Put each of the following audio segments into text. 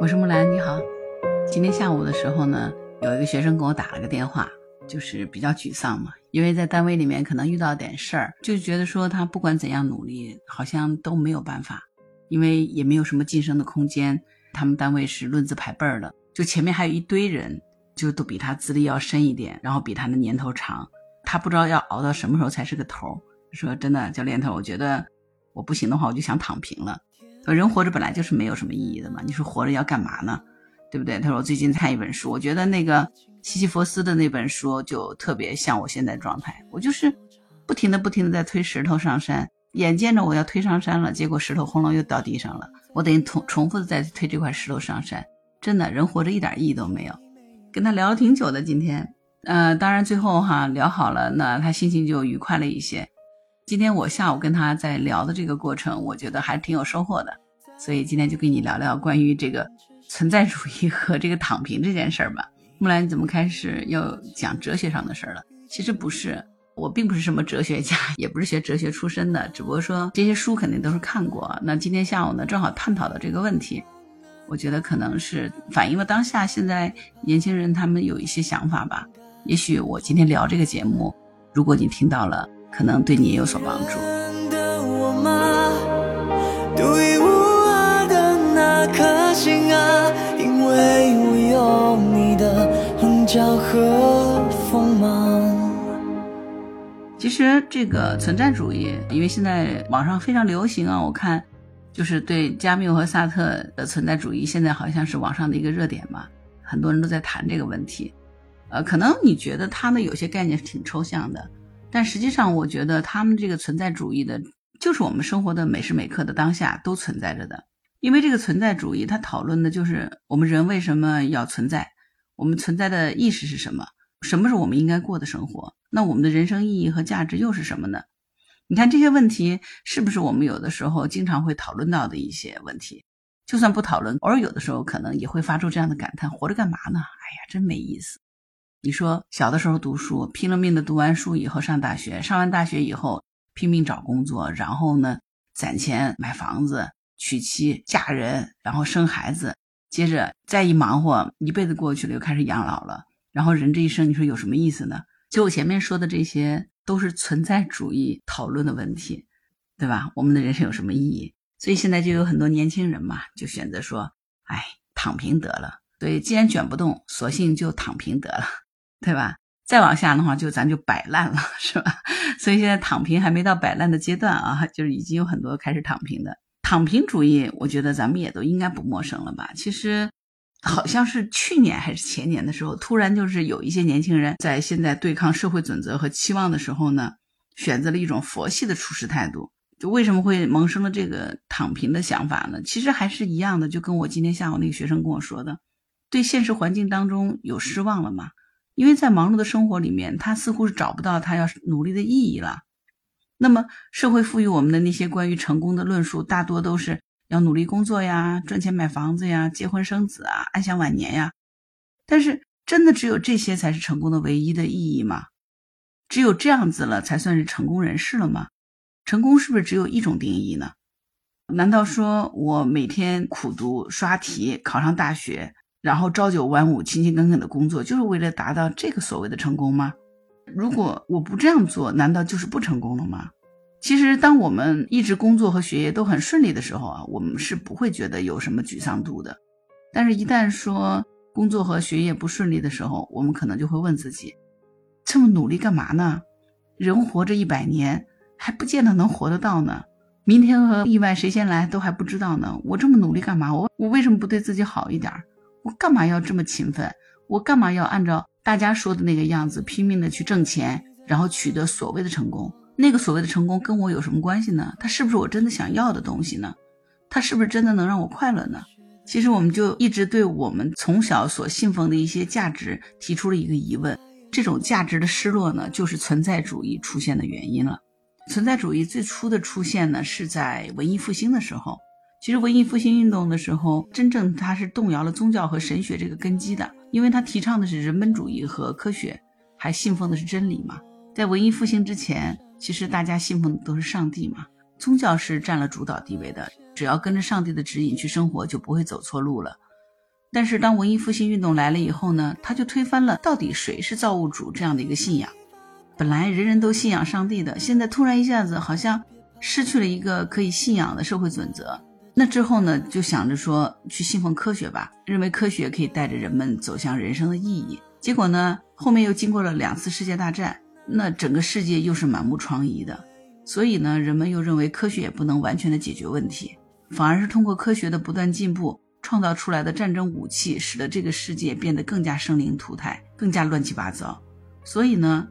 我是木兰，你好。今天下午的时候呢，有一个学生给我打了个电话，就是比较沮丧嘛，因为在单位里面可能遇到点事儿，就觉得说他不管怎样努力，好像都没有办法，因为也没有什么晋升的空间。他们单位是论资排辈儿的，就前面还有一堆人，就都比他资历要深一点，然后比他的年头长，他不知道要熬到什么时候才是个头。说真的，教练头，我觉得我不行的话，我就想躺平了。人活着本来就是没有什么意义的嘛，你说活着要干嘛呢？对不对？他说我最近看一本书，我觉得那个西西弗斯的那本书就特别像我现在状态，我就是不停的不停的在推石头上山，眼见着我要推上山了，结果石头轰隆又掉地上了，我等于重重复的在推这块石头上山，真的人活着一点意义都没有。跟他聊了挺久的，今天，呃，当然最后哈聊好了，那他心情就愉快了一些。今天我下午跟他在聊的这个过程，我觉得还挺有收获的，所以今天就跟你聊聊关于这个存在主义和这个躺平这件事儿吧。木兰，你怎么开始要讲哲学上的事儿了？其实不是，我并不是什么哲学家，也不是学哲学出身的，只不过说这些书肯定都是看过。那今天下午呢，正好探讨到这个问题，我觉得可能是反映了当下现在年轻人他们有一些想法吧。也许我今天聊这个节目，如果你听到了。可能对你也有所帮助。没有你的棱角和锋芒其实这个存在主义，因为现在网上非常流行啊，我看就是对加缪和萨特的存在主义，现在好像是网上的一个热点嘛，很多人都在谈这个问题。呃，可能你觉得他们有些概念是挺抽象的。但实际上，我觉得他们这个存在主义的，就是我们生活的每时每刻的当下都存在着的。因为这个存在主义，它讨论的就是我们人为什么要存在，我们存在的意识是什么，什么是我们应该过的生活，那我们的人生意义和价值又是什么呢？你看这些问题是不是我们有的时候经常会讨论到的一些问题？就算不讨论，偶尔有的时候可能也会发出这样的感叹：活着干嘛呢？哎呀，真没意思。你说小的时候读书，拼了命的读完书以后上大学，上完大学以后拼命找工作，然后呢攒钱买房子、娶妻嫁人，然后生孩子，接着再一忙活，一辈子过去了，又开始养老了。然后人这一生，你说有什么意思呢？就我前面说的这些，都是存在主义讨论的问题，对吧？我们的人生有什么意义？所以现在就有很多年轻人嘛，就选择说，哎，躺平得了。所以既然卷不动，索性就躺平得了。对吧？再往下的话，就咱就摆烂了，是吧？所以现在躺平还没到摆烂的阶段啊，就是已经有很多开始躺平的躺平主义。我觉得咱们也都应该不陌生了吧？其实，好像是去年还是前年的时候，突然就是有一些年轻人在现在对抗社会准则和期望的时候呢，选择了一种佛系的处事态度。就为什么会萌生了这个躺平的想法呢？其实还是一样的，就跟我今天下午那个学生跟我说的，对现实环境当中有失望了嘛？因为在忙碌的生活里面，他似乎是找不到他要努力的意义了。那么，社会赋予我们的那些关于成功的论述，大多都是要努力工作呀、赚钱买房子呀、结婚生子啊、安享晚年呀。但是，真的只有这些才是成功的唯一的意义吗？只有这样子了，才算是成功人士了吗？成功是不是只有一种定义呢？难道说我每天苦读、刷题、考上大学？然后朝九晚五、勤勤恳恳的工作，就是为了达到这个所谓的成功吗？如果我不这样做，难道就是不成功了吗？其实，当我们一直工作和学业都很顺利的时候啊，我们是不会觉得有什么沮丧度的。但是，一旦说工作和学业不顺利的时候，我们可能就会问自己：这么努力干嘛呢？人活着一百年，还不见得能活得到呢。明天和意外谁先来都还不知道呢。我这么努力干嘛？我我为什么不对自己好一点？我干嘛要这么勤奋？我干嘛要按照大家说的那个样子拼命的去挣钱，然后取得所谓的成功？那个所谓的成功跟我有什么关系呢？它是不是我真的想要的东西呢？它是不是真的能让我快乐呢？其实我们就一直对我们从小所信奉的一些价值提出了一个疑问：这种价值的失落呢，就是存在主义出现的原因了。存在主义最初的出现呢，是在文艺复兴的时候。其实文艺复兴运动的时候，真正它是动摇了宗教和神学这个根基的，因为他提倡的是人本主义和科学，还信奉的是真理嘛。在文艺复兴之前，其实大家信奉的都是上帝嘛，宗教是占了主导地位的，只要跟着上帝的指引去生活，就不会走错路了。但是当文艺复兴运动来了以后呢，他就推翻了到底谁是造物主这样的一个信仰。本来人人都信仰上帝的，现在突然一下子好像失去了一个可以信仰的社会准则。那之后呢，就想着说去信奉科学吧，认为科学可以带着人们走向人生的意义。结果呢，后面又经过了两次世界大战，那整个世界又是满目疮痍的。所以呢，人们又认为科学也不能完全的解决问题，反而是通过科学的不断进步，创造出来的战争武器，使得这个世界变得更加生灵涂炭，更加乱七八糟。所以呢，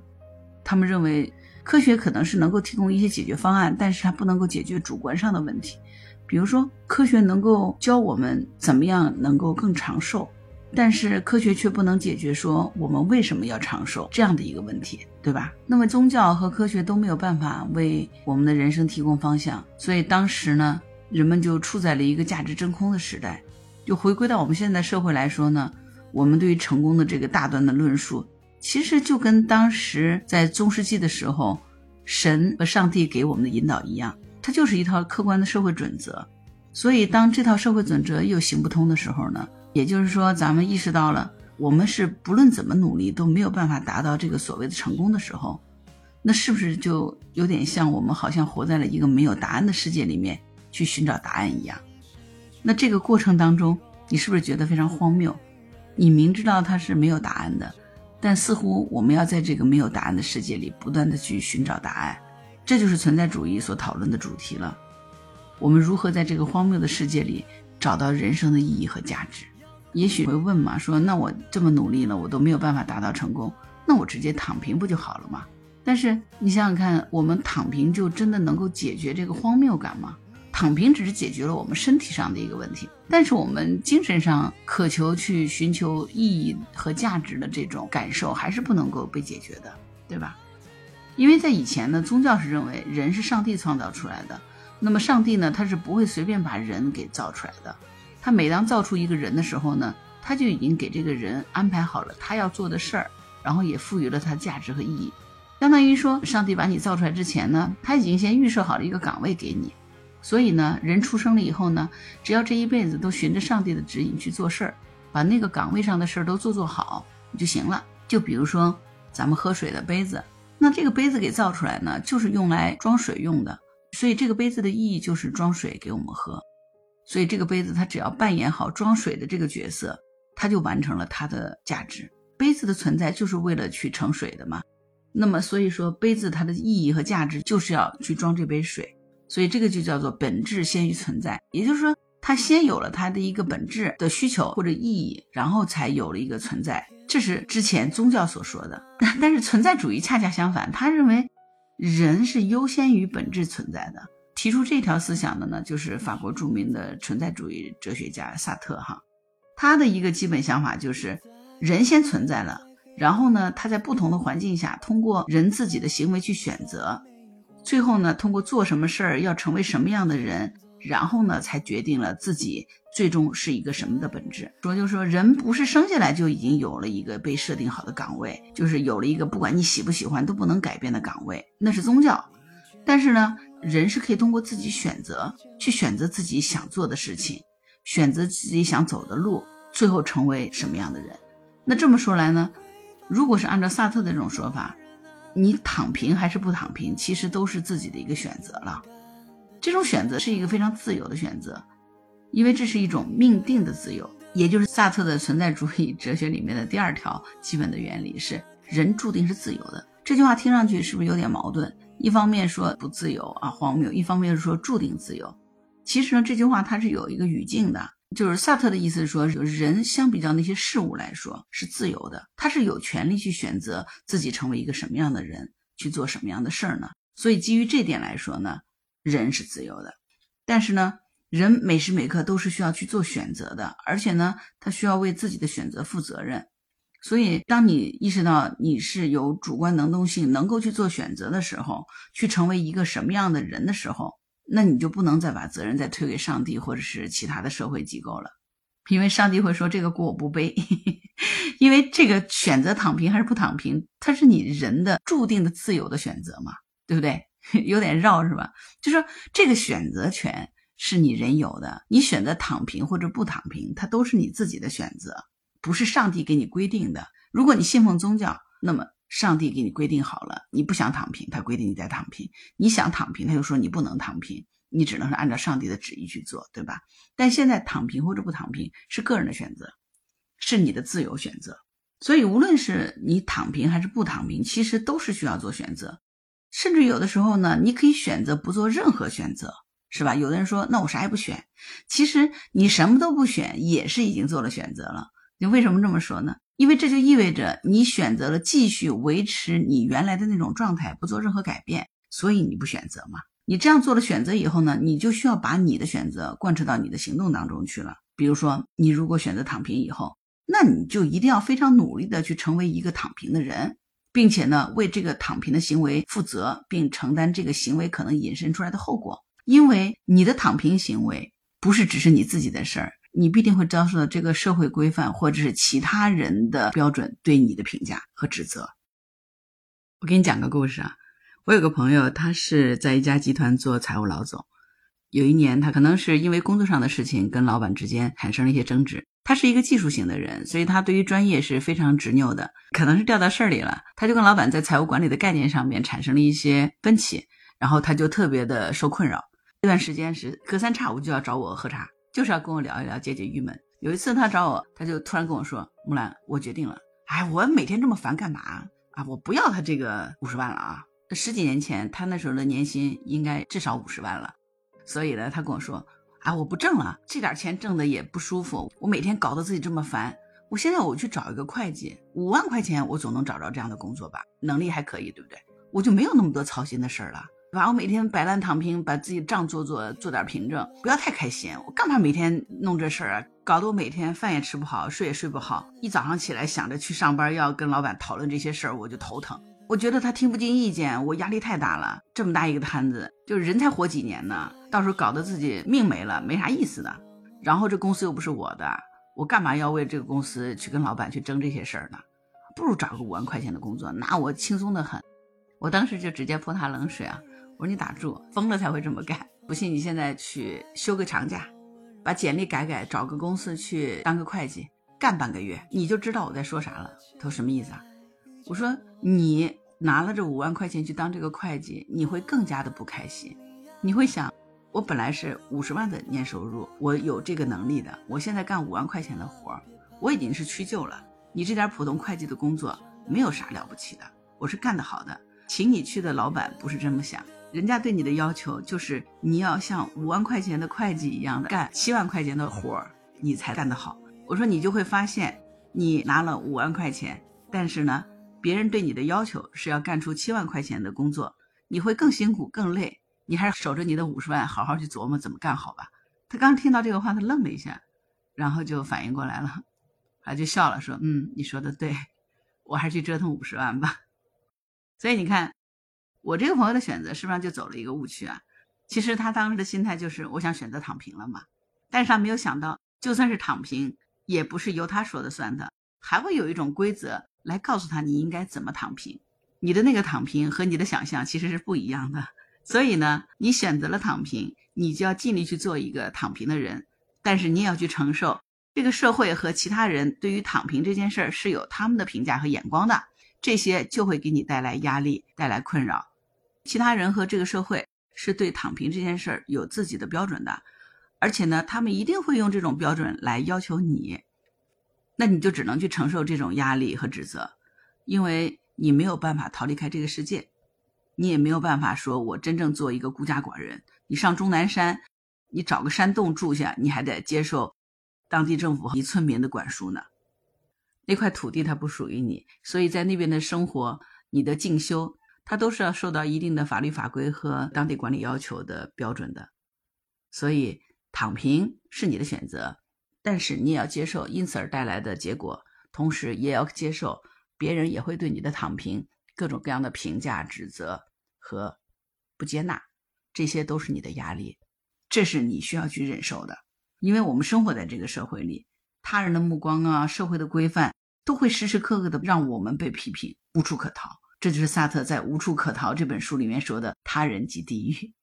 他们认为科学可能是能够提供一些解决方案，但是它不能够解决主观上的问题。比如说，科学能够教我们怎么样能够更长寿，但是科学却不能解决说我们为什么要长寿这样的一个问题，对吧？那么宗教和科学都没有办法为我们的人生提供方向，所以当时呢，人们就处在了一个价值真空的时代。就回归到我们现在社会来说呢，我们对于成功的这个大段的论述，其实就跟当时在中世纪的时候，神和上帝给我们的引导一样。它就是一套客观的社会准则，所以当这套社会准则又行不通的时候呢，也就是说，咱们意识到了我们是不论怎么努力都没有办法达到这个所谓的成功的时候，那是不是就有点像我们好像活在了一个没有答案的世界里面去寻找答案一样？那这个过程当中，你是不是觉得非常荒谬？你明知道它是没有答案的，但似乎我们要在这个没有答案的世界里不断的去寻找答案。这就是存在主义所讨论的主题了。我们如何在这个荒谬的世界里找到人生的意义和价值？也许会问嘛，说那我这么努力了，我都没有办法达到成功，那我直接躺平不就好了吗？但是你想想看，我们躺平就真的能够解决这个荒谬感吗？躺平只是解决了我们身体上的一个问题，但是我们精神上渴求去寻求意义和价值的这种感受还是不能够被解决的，对吧？因为在以前呢，宗教是认为人是上帝创造出来的，那么上帝呢，他是不会随便把人给造出来的。他每当造出一个人的时候呢，他就已经给这个人安排好了他要做的事儿，然后也赋予了他价值和意义。相当于说，上帝把你造出来之前呢，他已经先预设好了一个岗位给你。所以呢，人出生了以后呢，只要这一辈子都循着上帝的指引去做事儿，把那个岗位上的事儿都做做好就行了。就比如说咱们喝水的杯子。那这个杯子给造出来呢，就是用来装水用的，所以这个杯子的意义就是装水给我们喝。所以这个杯子它只要扮演好装水的这个角色，它就完成了它的价值。杯子的存在就是为了去盛水的嘛。那么所以说杯子它的意义和价值就是要去装这杯水，所以这个就叫做本质先于存在，也就是说它先有了它的一个本质的需求或者意义，然后才有了一个存在。这是之前宗教所说的，但是存在主义恰恰相反，他认为人是优先于本质存在的。提出这条思想的呢，就是法国著名的存在主义哲学家萨特哈。他的一个基本想法就是人先存在了，然后呢，他在不同的环境下，通过人自己的行为去选择，最后呢，通过做什么事儿要成为什么样的人，然后呢，才决定了自己。最终是一个什么的本质？说就是说，人不是生下来就已经有了一个被设定好的岗位，就是有了一个不管你喜不喜欢都不能改变的岗位，那是宗教。但是呢，人是可以通过自己选择，去选择自己想做的事情，选择自己想走的路，最后成为什么样的人。那这么说来呢，如果是按照萨特的这种说法，你躺平还是不躺平，其实都是自己的一个选择了。这种选择是一个非常自由的选择。因为这是一种命定的自由，也就是萨特的存在主义哲学里面的第二条基本的原理是人注定是自由的。这句话听上去是不是有点矛盾？一方面说不自由啊荒谬，一方面是说注定自由。其实呢，这句话它是有一个语境的，就是萨特的意思是说，人相比较那些事物来说是自由的，他是有权利去选择自己成为一个什么样的人，去做什么样的事儿呢？所以基于这点来说呢，人是自由的。但是呢？人每时每刻都是需要去做选择的，而且呢，他需要为自己的选择负责任。所以，当你意识到你是有主观能动性，能够去做选择的时候，去成为一个什么样的人的时候，那你就不能再把责任再推给上帝或者是其他的社会机构了，因为上帝会说这个锅我不背，因为这个选择躺平还是不躺平，它是你人的注定的自由的选择嘛，对不对？有点绕是吧？就说这个选择权。是你人有的，你选择躺平或者不躺平，它都是你自己的选择，不是上帝给你规定的。如果你信奉宗教，那么上帝给你规定好了，你不想躺平，他规定你再躺平；你想躺平，他就说你不能躺平，你只能是按照上帝的旨意去做，对吧？但现在躺平或者不躺平是个人的选择，是你的自由选择。所以无论是你躺平还是不躺平，其实都是需要做选择。甚至有的时候呢，你可以选择不做任何选择。是吧？有的人说，那我啥也不选。其实你什么都不选，也是已经做了选择了。你为什么这么说呢？因为这就意味着你选择了继续维持你原来的那种状态，不做任何改变，所以你不选择嘛。你这样做了选择以后呢，你就需要把你的选择贯彻到你的行动当中去了。比如说，你如果选择躺平以后，那你就一定要非常努力的去成为一个躺平的人，并且呢，为这个躺平的行为负责，并承担这个行为可能引申出来的后果。因为你的躺平行为不是只是你自己的事儿，你必定会遭受到这个社会规范或者是其他人的标准对你的评价和指责。我给你讲个故事啊，我有个朋友，他是在一家集团做财务老总。有一年，他可能是因为工作上的事情跟老板之间产生了一些争执。他是一个技术型的人，所以他对于专业是非常执拗的。可能是掉到事儿里了，他就跟老板在财务管理的概念上面产生了一些分歧，然后他就特别的受困扰。这段时间是隔三差五就要找我喝茶，就是要跟我聊一聊，解解郁闷。有一次他找我，他就突然跟我说：“木兰，我决定了，哎，我每天这么烦干嘛啊？我不要他这个五十万了啊！十几年前他那时候的年薪应该至少五十万了，所以呢，他跟我说：啊，我不挣了，这点钱挣的也不舒服，我每天搞得自己这么烦，我现在我去找一个会计，五万块钱我总能找着这样的工作吧？能力还可以，对不对？我就没有那么多操心的事儿了。”对吧？我每天摆烂躺平，把自己账做做，做点凭证，不要太开心。我干嘛每天弄这事儿啊？搞得我每天饭也吃不好，睡也睡不好。一早上起来想着去上班，要跟老板讨论这些事儿，我就头疼。我觉得他听不进意见，我压力太大了。这么大一个摊子，就人才活几年呢？到时候搞得自己命没了，没啥意思的。然后这公司又不是我的，我干嘛要为这个公司去跟老板去争这些事儿呢？不如找个五万块钱的工作，那我轻松的很。我当时就直接泼他冷水啊！我说你打住，疯了才会这么干。不信你现在去休个长假，把简历改改，找个公司去当个会计，干半个月，你就知道我在说啥了。他说什么意思啊？我说你拿了这五万块钱去当这个会计，你会更加的不开心。你会想，我本来是五十万的年收入，我有这个能力的，我现在干五万块钱的活儿，我已经是屈就了。你这点普通会计的工作没有啥了不起的，我是干得好的。请你去的老板不是这么想。人家对你的要求就是你要像五万块钱的会计一样的干七万块钱的活儿，你才干得好。我说你就会发现，你拿了五万块钱，但是呢，别人对你的要求是要干出七万块钱的工作，你会更辛苦更累。你还是守着你的五十万，好好去琢磨怎么干好吧。他刚听到这个话，他愣了一下，然后就反应过来了，他就笑了，说：“嗯，你说的对，我还是去折腾五十万吧。”所以你看。我这个朋友的选择是不是就走了一个误区啊？其实他当时的心态就是我想选择躺平了嘛，但是他没有想到，就算是躺平，也不是由他说的算的，还会有一种规则来告诉他你应该怎么躺平。你的那个躺平和你的想象其实是不一样的，所以呢，你选择了躺平，你就要尽力去做一个躺平的人，但是你也要去承受这个社会和其他人对于躺平这件事儿是有他们的评价和眼光的，这些就会给你带来压力，带来困扰。其他人和这个社会是对躺平这件事儿有自己的标准的，而且呢，他们一定会用这种标准来要求你，那你就只能去承受这种压力和指责，因为你没有办法逃离开这个世界，你也没有办法说我真正做一个孤家寡人。你上终南山，你找个山洞住下，你还得接受当地政府一村民的管束呢。那块土地它不属于你，所以在那边的生活，你的进修。它都是要受到一定的法律法规和当地管理要求的标准的，所以躺平是你的选择，但是你也要接受因此而带来的结果，同时也要接受别人也会对你的躺平各种各样的评价、指责和不接纳，这些都是你的压力，这是你需要去忍受的，因为我们生活在这个社会里，他人的目光啊，社会的规范都会时时刻刻的让我们被批评，无处可逃。这就是萨特在《无处可逃》这本书里面说的“他人即地狱”。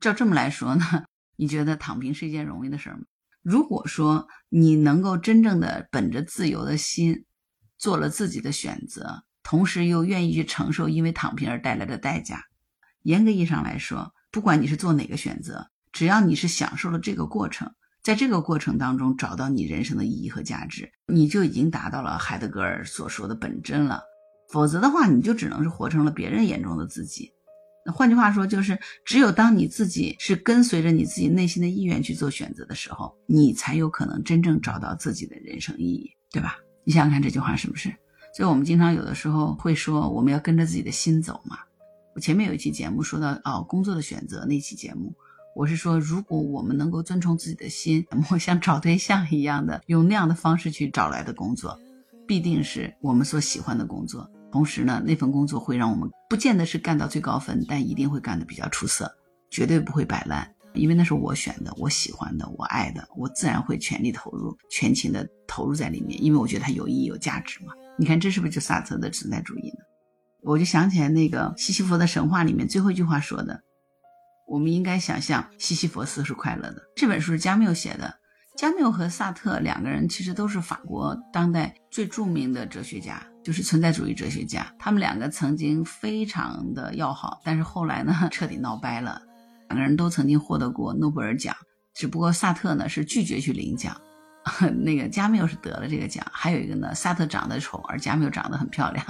照这么来说呢，你觉得躺平是一件容易的事吗？如果说你能够真正的本着自由的心，做了自己的选择，同时又愿意去承受因为躺平而带来的代价，严格意义上来说，不管你是做哪个选择，只要你是享受了这个过程，在这个过程当中找到你人生的意义和价值，你就已经达到了海德格尔所说的本真了。否则的话，你就只能是活成了别人眼中的自己。那换句话说，就是只有当你自己是跟随着你自己内心的意愿去做选择的时候，你才有可能真正找到自己的人生意义，对吧？你想想看这句话是不是？所以我们经常有的时候会说，我们要跟着自己的心走嘛。我前面有一期节目说到哦，工作的选择那期节目，我是说，如果我们能够遵从自己的心，像找对象一样的用那样的方式去找来的工作，必定是我们所喜欢的工作。同时呢，那份工作会让我们不见得是干到最高分，但一定会干得比较出色，绝对不会摆烂，因为那是我选的，我喜欢的，我爱的，我自然会全力投入、全情的投入在里面，因为我觉得它有意义、有价值嘛。你看，这是不是就萨特的存在主义呢？我就想起来那个西西弗的神话里面最后一句话说的：“我们应该想象西西弗斯是快乐的。”这本书是加缪写的。加缪和萨特两个人其实都是法国当代最著名的哲学家，就是存在主义哲学家。他们两个曾经非常的要好，但是后来呢，彻底闹掰了。两个人都曾经获得过诺贝尔奖，只不过萨特呢是拒绝去领奖，那个加缪是得了这个奖。还有一个呢，萨特长得丑，而加缪长得很漂亮。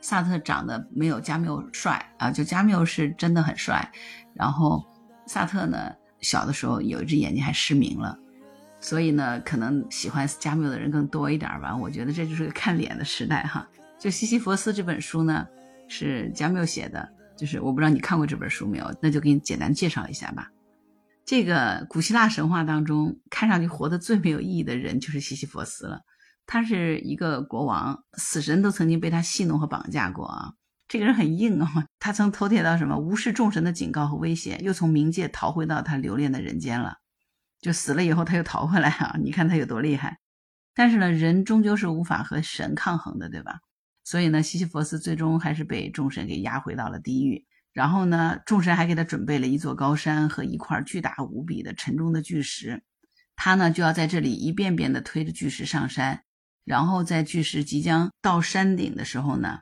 萨特长得没有加缪帅啊，就加缪是真的很帅。然后萨特呢，小的时候有一只眼睛还失明了。所以呢，可能喜欢加缪的人更多一点吧。我觉得这就是个看脸的时代哈。就《西西弗斯》这本书呢，是加缪写的，就是我不知道你看过这本书没有，那就给你简单介绍一下吧。这个古希腊神话当中，看上去活得最没有意义的人就是西西弗斯了。他是一个国王，死神都曾经被他戏弄和绑架过啊。这个人很硬啊，他曾头铁到什么无视众神的警告和威胁，又从冥界逃回到他留恋的人间了。就死了以后，他又逃回来啊！你看他有多厉害。但是呢，人终究是无法和神抗衡的，对吧？所以呢，西西弗斯最终还是被众神给押回到了地狱。然后呢，众神还给他准备了一座高山和一块巨大无比的沉重的巨石，他呢就要在这里一遍遍地推着巨石上山。然后在巨石即将到山顶的时候呢，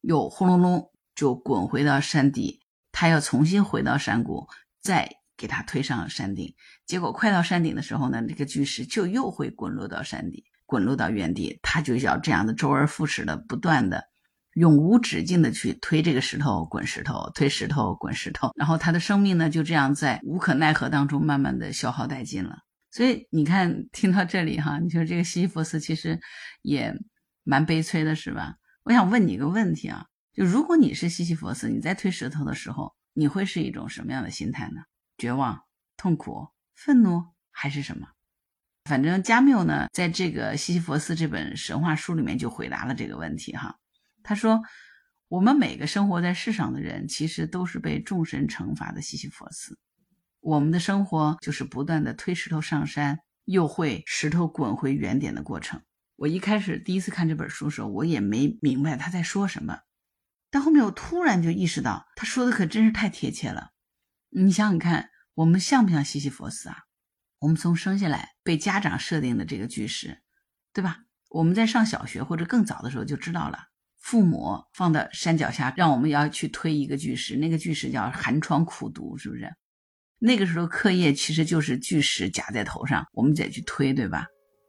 又轰隆隆就滚回到山底，他要重新回到山谷，再。给他推上了山顶，结果快到山顶的时候呢，这个巨石就又会滚落到山底，滚落到原地。他就要这样的周而复始的，不断的，永无止境的去推这个石头，滚石头，推石头，滚石头。然后他的生命呢，就这样在无可奈何当中慢慢的消耗殆尽了。所以你看，听到这里哈，你说这个西西弗斯其实也蛮悲催的，是吧？我想问你一个问题啊，就如果你是西西弗斯，你在推石头的时候，你会是一种什么样的心态呢？绝望、痛苦、愤怒还是什么？反正加缪呢，在这个《西西弗斯》这本神话书里面就回答了这个问题哈。他说：“我们每个生活在世上的人，其实都是被众神惩罚的西西弗斯。我们的生活就是不断的推石头上山，又会石头滚回原点的过程。”我一开始第一次看这本书的时候，我也没明白他在说什么，但后面我突然就意识到，他说的可真是太贴切了。你想想看，我们像不像西西弗斯啊？我们从生下来被家长设定的这个巨石，对吧？我们在上小学或者更早的时候就知道了，父母放到山脚下，让我们要去推一个巨石，那个巨石叫寒窗苦读，是不是？那个时候课业其实就是巨石夹在头上，我们得去推，对吧？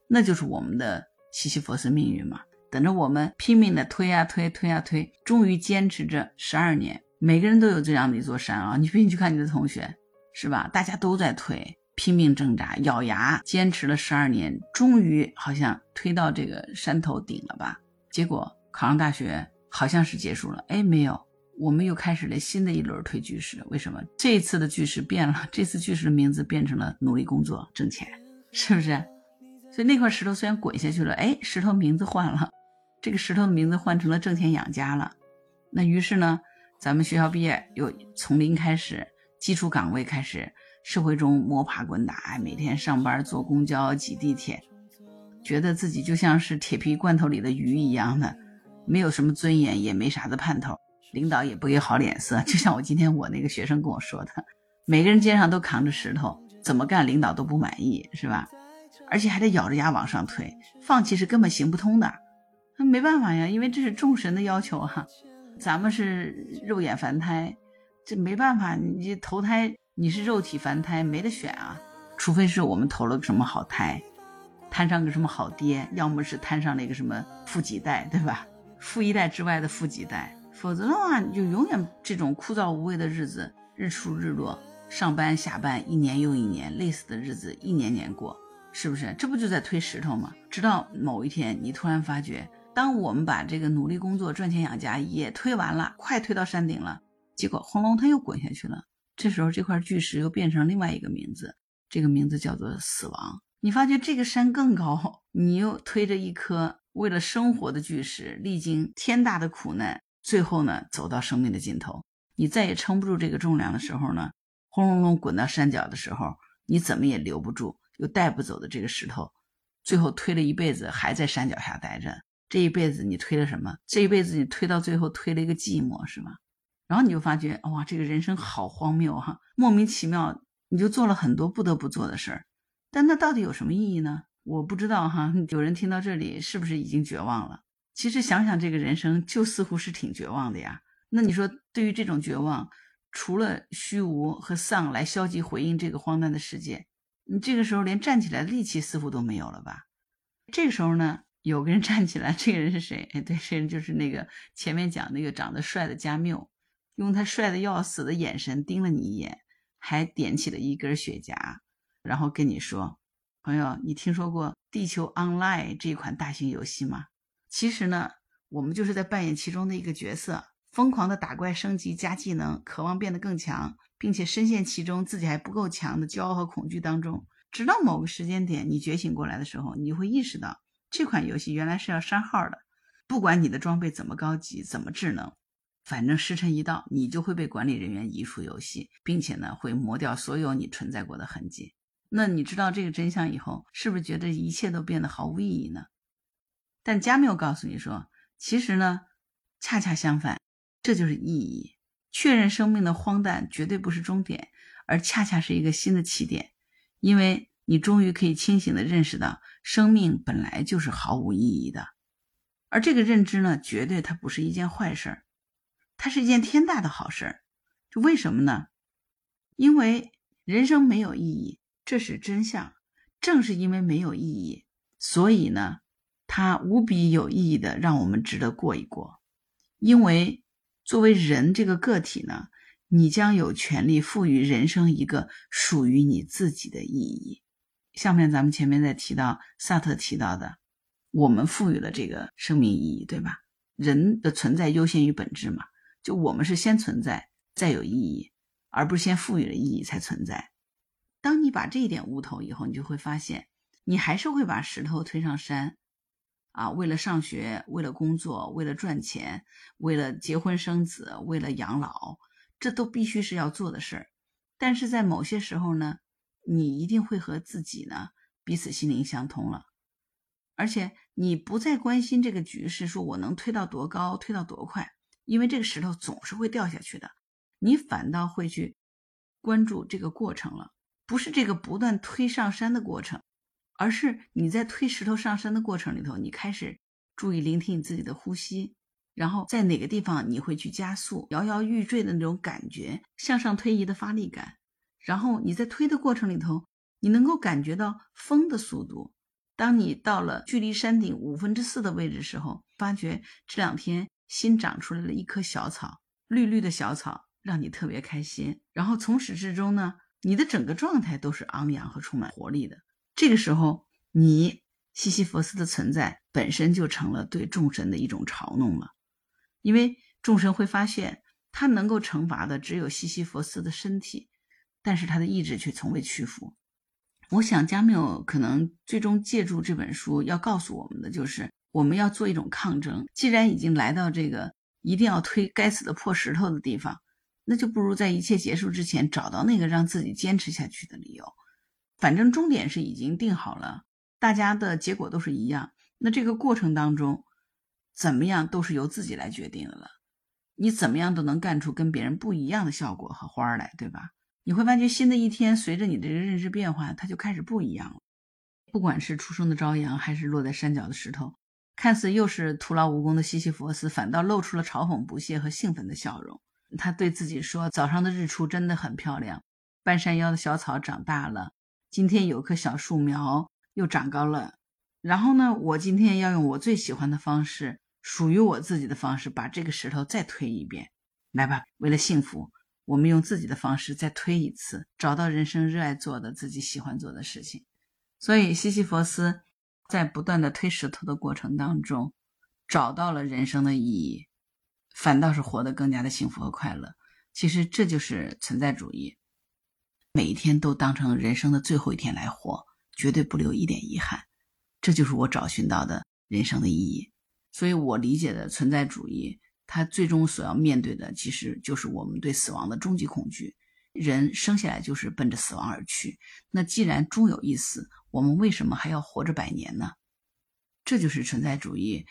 那就是我们的西西弗斯命运嘛，等着我们拼命的推呀推，推呀推，终于坚持着十二年。每个人都有这样的一座山啊！你不信去看你的同学，是吧？大家都在推，拼命挣扎，咬牙坚持了十二年，终于好像推到这个山头顶了吧？结果考上大学，好像是结束了。哎，没有，我们又开始了新的一轮推巨石。为什么？这次的巨石变了，这次巨石的名字变成了努力工作挣钱，是不是？所以那块石头虽然滚下去了，哎，石头名字换了，这个石头的名字换成了挣钱养家了。那于是呢？咱们学校毕业，又从零开始，基础岗位开始，社会中摸爬滚打，每天上班坐公交挤地铁，觉得自己就像是铁皮罐头里的鱼一样的，没有什么尊严，也没啥子盼头，领导也不给好脸色。就像我今天我那个学生跟我说的，每个人肩上都扛着石头，怎么干领导都不满意，是吧？而且还得咬着牙往上推，放弃是根本行不通的。那没办法呀，因为这是众神的要求哈。咱们是肉眼凡胎，这没办法，你投胎你是肉体凡胎，没得选啊。除非是我们投了个什么好胎，摊上个什么好爹，要么是摊上了一个什么富几代，对吧？富一代之外的富几代，否则的话，你就永远这种枯燥无味的日子，日出日落，上班下班，一年又一年，累死的日子一年年过，是不是？这不就在推石头吗？直到某一天，你突然发觉。当我们把这个努力工作、赚钱养家也推完了，快推到山顶了，结果轰隆，它又滚下去了。这时候，这块巨石又变成另外一个名字，这个名字叫做死亡。你发觉这个山更高，你又推着一颗为了生活的巨石，历经天大的苦难，最后呢，走到生命的尽头，你再也撑不住这个重量的时候呢，轰隆隆滚到山脚的时候，你怎么也留不住，又带不走的这个石头，最后推了一辈子还在山脚下待着。这一辈子你推了什么？这一辈子你推到最后推了一个寂寞，是吧？然后你就发觉，哇，这个人生好荒谬哈，莫名其妙，你就做了很多不得不做的事儿，但那到底有什么意义呢？我不知道哈。有人听到这里是不是已经绝望了？其实想想这个人生，就似乎是挺绝望的呀。那你说，对于这种绝望，除了虚无和丧来消极回应这个荒诞的世界，你这个时候连站起来的力气似乎都没有了吧？这个时候呢？有个人站起来，这个人是谁？哎，对，这人就是那个前面讲那个长得帅的加缪，用他帅的要死的眼神盯了你一眼，还点起了一根雪茄，然后跟你说：“朋友，你听说过《地球 Online》这款大型游戏吗？其实呢，我们就是在扮演其中的一个角色，疯狂的打怪升级加技能，渴望变得更强，并且深陷其中自己还不够强的骄傲和恐惧当中。直到某个时间点，你觉醒过来的时候，你会意识到。”这款游戏原来是要删号的，不管你的装备怎么高级、怎么智能，反正时辰一到，你就会被管理人员移出游戏，并且呢，会磨掉所有你存在过的痕迹。那你知道这个真相以后，是不是觉得一切都变得毫无意义呢？但加缪告诉你说，其实呢，恰恰相反，这就是意义。确认生命的荒诞绝对不是终点，而恰恰是一个新的起点，因为。你终于可以清醒地认识到，生命本来就是毫无意义的，而这个认知呢，绝对它不是一件坏事儿，它是一件天大的好事儿。就为什么呢？因为人生没有意义，这是真相。正是因为没有意义，所以呢，它无比有意义的，让我们值得过一过。因为作为人这个个体呢，你将有权利赋予人生一个属于你自己的意义。下面咱们前面在提到萨特提到的，我们赋予了这个生命意义，对吧？人的存在优先于本质嘛，就我们是先存在再有意义，而不是先赋予了意义才存在。当你把这一点悟透以后，你就会发现，你还是会把石头推上山，啊，为了上学，为了工作，为了赚钱，为了结婚生子，为了养老，这都必须是要做的事儿。但是在某些时候呢？你一定会和自己呢彼此心灵相通了，而且你不再关心这个局势，说我能推到多高，推到多快，因为这个石头总是会掉下去的。你反倒会去关注这个过程了，不是这个不断推上山的过程，而是你在推石头上山的过程里头，你开始注意聆听你自己的呼吸，然后在哪个地方你会去加速，摇摇欲坠的那种感觉，向上推移的发力感。然后你在推的过程里头，你能够感觉到风的速度。当你到了距离山顶五分之四的位置时候，发觉这两天新长出来了一棵小草，绿绿的小草，让你特别开心。然后从始至终呢，你的整个状态都是昂扬和充满活力的。这个时候，你西西弗斯的存在本身就成了对众神的一种嘲弄了，因为众神会发现，他能够惩罚的只有西西弗斯的身体。但是他的意志却从未屈服。我想加缪可能最终借助这本书要告诉我们的，就是我们要做一种抗争。既然已经来到这个一定要推该死的破石头的地方，那就不如在一切结束之前找到那个让自己坚持下去的理由。反正终点是已经定好了，大家的结果都是一样。那这个过程当中，怎么样都是由自己来决定的了。你怎么样都能干出跟别人不一样的效果和花儿来，对吧？你会发觉新的一天随着你的认知变化，它就开始不一样了。不管是初升的朝阳，还是落在山脚的石头，看似又是徒劳无功的西西弗斯，反倒露出了嘲讽不屑和兴奋的笑容。他对自己说：“早上的日出真的很漂亮，半山腰的小草长大了，今天有棵小树苗又长高了。然后呢，我今天要用我最喜欢的方式，属于我自己的方式，把这个石头再推一遍。来吧，为了幸福，我们用自己的方式再推一次，找到人生热爱做的、自己喜欢做的事情。所以，西西弗斯在不断的推石头的过程当中，找到了人生的意义。”反倒是活得更加的幸福和快乐。其实这就是存在主义，每一天都当成人生的最后一天来活，绝对不留一点遗憾。这就是我找寻到的人生的意义。所以我理解的存在主义，他最终所要面对的，其实就是我们对死亡的终极恐惧。人生下来就是奔着死亡而去，那既然终有一死，我们为什么还要活着百年呢？这就是存在主义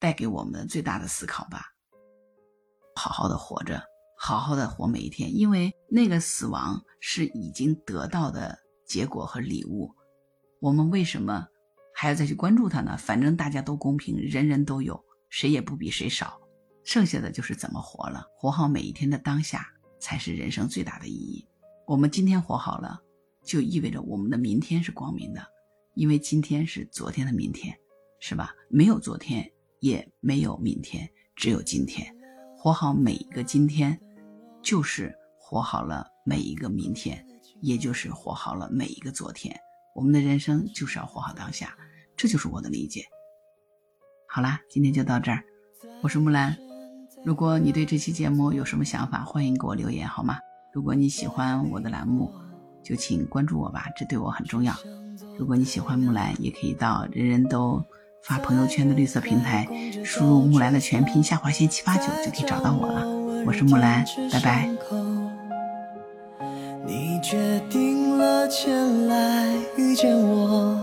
带给我们的最大的思考吧。好好的活着，好好的活每一天，因为那个死亡是已经得到的结果和礼物，我们为什么还要再去关注它呢？反正大家都公平，人人都有，谁也不比谁少，剩下的就是怎么活了，活好每一天的当下才是人生最大的意义。我们今天活好了，就意味着我们的明天是光明的，因为今天是昨天的明天，是吧？没有昨天，也没有明天，只有今天。活好每一个今天，就是活好了每一个明天，也就是活好了每一个昨天。我们的人生就是要活好当下，这就是我的理解。好啦，今天就到这儿，我是木兰。如果你对这期节目有什么想法，欢迎给我留言，好吗？如果你喜欢我的栏目，就请关注我吧，这对我很重要。如果你喜欢木兰，也可以到人人都。发朋友圈的绿色平台，输入木兰的全拼下划线七八九就可以找到我了。我是木兰，拜拜。你决定了前来遇见我。